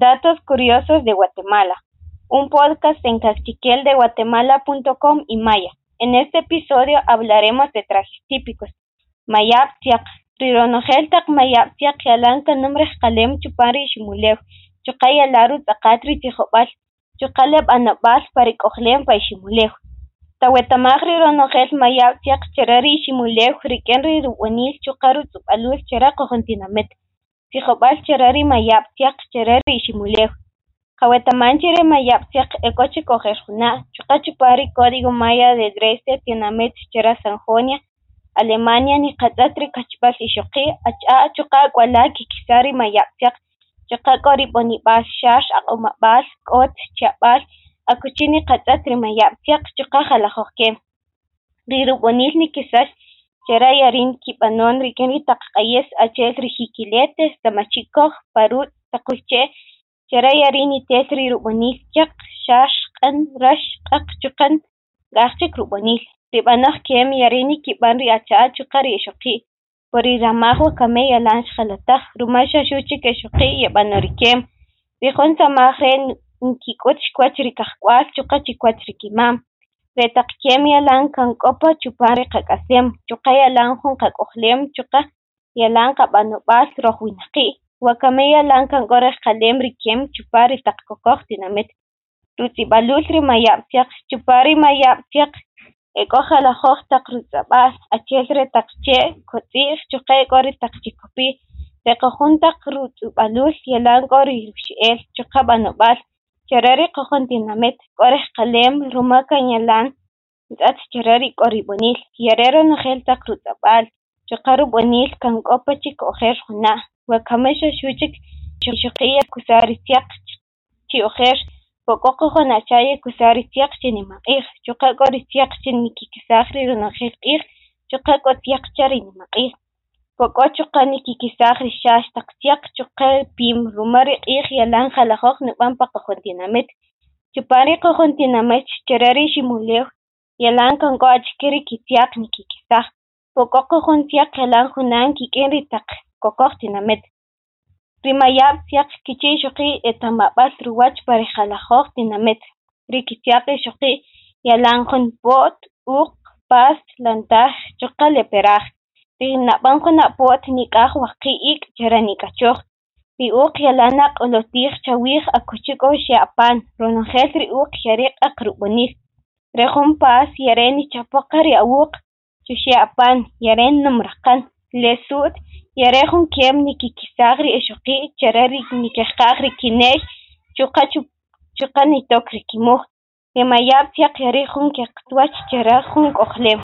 Datos curiosos de Guatemala, un podcast en cachiqueldeguatemala.com y Maya. En este episodio hablaremos de trajes típicos. Mayaptiak, rironojeltak mayaptiak yalanka nombres kalem chupari shimulew, chukaya laru tzakatri tijobal, chukale banabal parikohlem pa shimulew. Tawetamag rironojel mayaptiak cherari shimulew, rikenri ruwanil chukaru tzupalul chera cherari mayaptiak cherari shimulew. Jawetamanchiri mayaptiak ekochi cogerjuna, chupari código maya de Dresde, Tinamet, chera Sanjonia, Alemania ni qatatri kachbal ishoqi, acha chuqa kwala kikisari mayaptiak, chuqa kori bonibal shash aqomabal, kot, chabal, akuchini qatatri mayaptiak, chuqa jalajoqkem. Riru bonil Charayarin kipanun rikinri takgkayes achel rijikiletes tamachikoj parut takujche charayarin ites rirubaniljak xaxk'an raxk'aq chukgan gajchik rubaniy ribanoj kem yarini kipan riachaal chuqa riexoqi puri ramajwa kame yalan xjalataj ruma xaxuchik exoqi yebanorikem rijun samaj re nkikuch kuach rikajkual chuqa chikuach rikimam Petaqichaymillank'ankupa chupari qhakasimun, chhuqaya lanhun qhak'uqlimun chhuqa yallanqa Banopas ruqwinapi, wakameya lankan kuraq qhalim rikimun chupari taqkukuq tinamit, rutsibalulri mayaptiq chupari mayaptiq ek'uj alajuj taq rutsab'al achelri taqche khuts'ij chhuqay k'ori taqchikupi, riqujun taq rutz'ubalul yallan k'ori ruxch'el chhuqa B'anob'al. ჯərəri къыхъуըndинамет кӏуэрыхь къалейм румэкӏэм елан ицӏэт джэрэри кӏуэрибунил, ерейрэ нэхъейр зэкъ руцӏэпӏал, жьыкъэру бунил, камыкӏуэпэкӏи къыӏуэхъейр хъуна, уэ Камыщэ щучӏык Ищыкъие кусарисекъщ тиӏуэхъейр, бокӏуэкъыхъуэн ачае кусарисекъщэни макъигъ, кӏыкъэкӏуэрисекъщэни кикъисахри унэхъей къигъ, кӏыкъэкӏуэсекъщэри нимыкъигъ. Poq'ochu qani kikisaq rishasqa chikchuqa pimrumari q'ipya lanqa laq'uqnipanpaqa huntinamit, chupanriqa huntinamech chirari ximuliw yalanqa nk'ochkiri kisiaqni kikisaq, poqoqa junsiyaq yalan hunan kik'inri taq kokoqtinamit, rimayap siyaq kichiy xuqi etamab'al ruwach pareja lajoqtinamit, ri kisiyaqi xuqi yalan jun pot, uq, pas, lantaj, ch'uqqa, leperaj. Rinaqpankunapuwa thinikaq waqhiy'ik charaniqachuq. Riuq yalana q'ulutij chawiq aquchikuq xiapan, runanjel riuq xarik'a qrupanij. Rehunpas yaren ichapaqa riawuq chuxiapan, yaren nomraqan. Lesut yarehun kem nikikisaq ri'ixuqi' chara nikejqaq rikinej chuqa chuqa nitoq rikimuj. Rimayap syaq yarejun qeqtuach chara jun k'oqlew.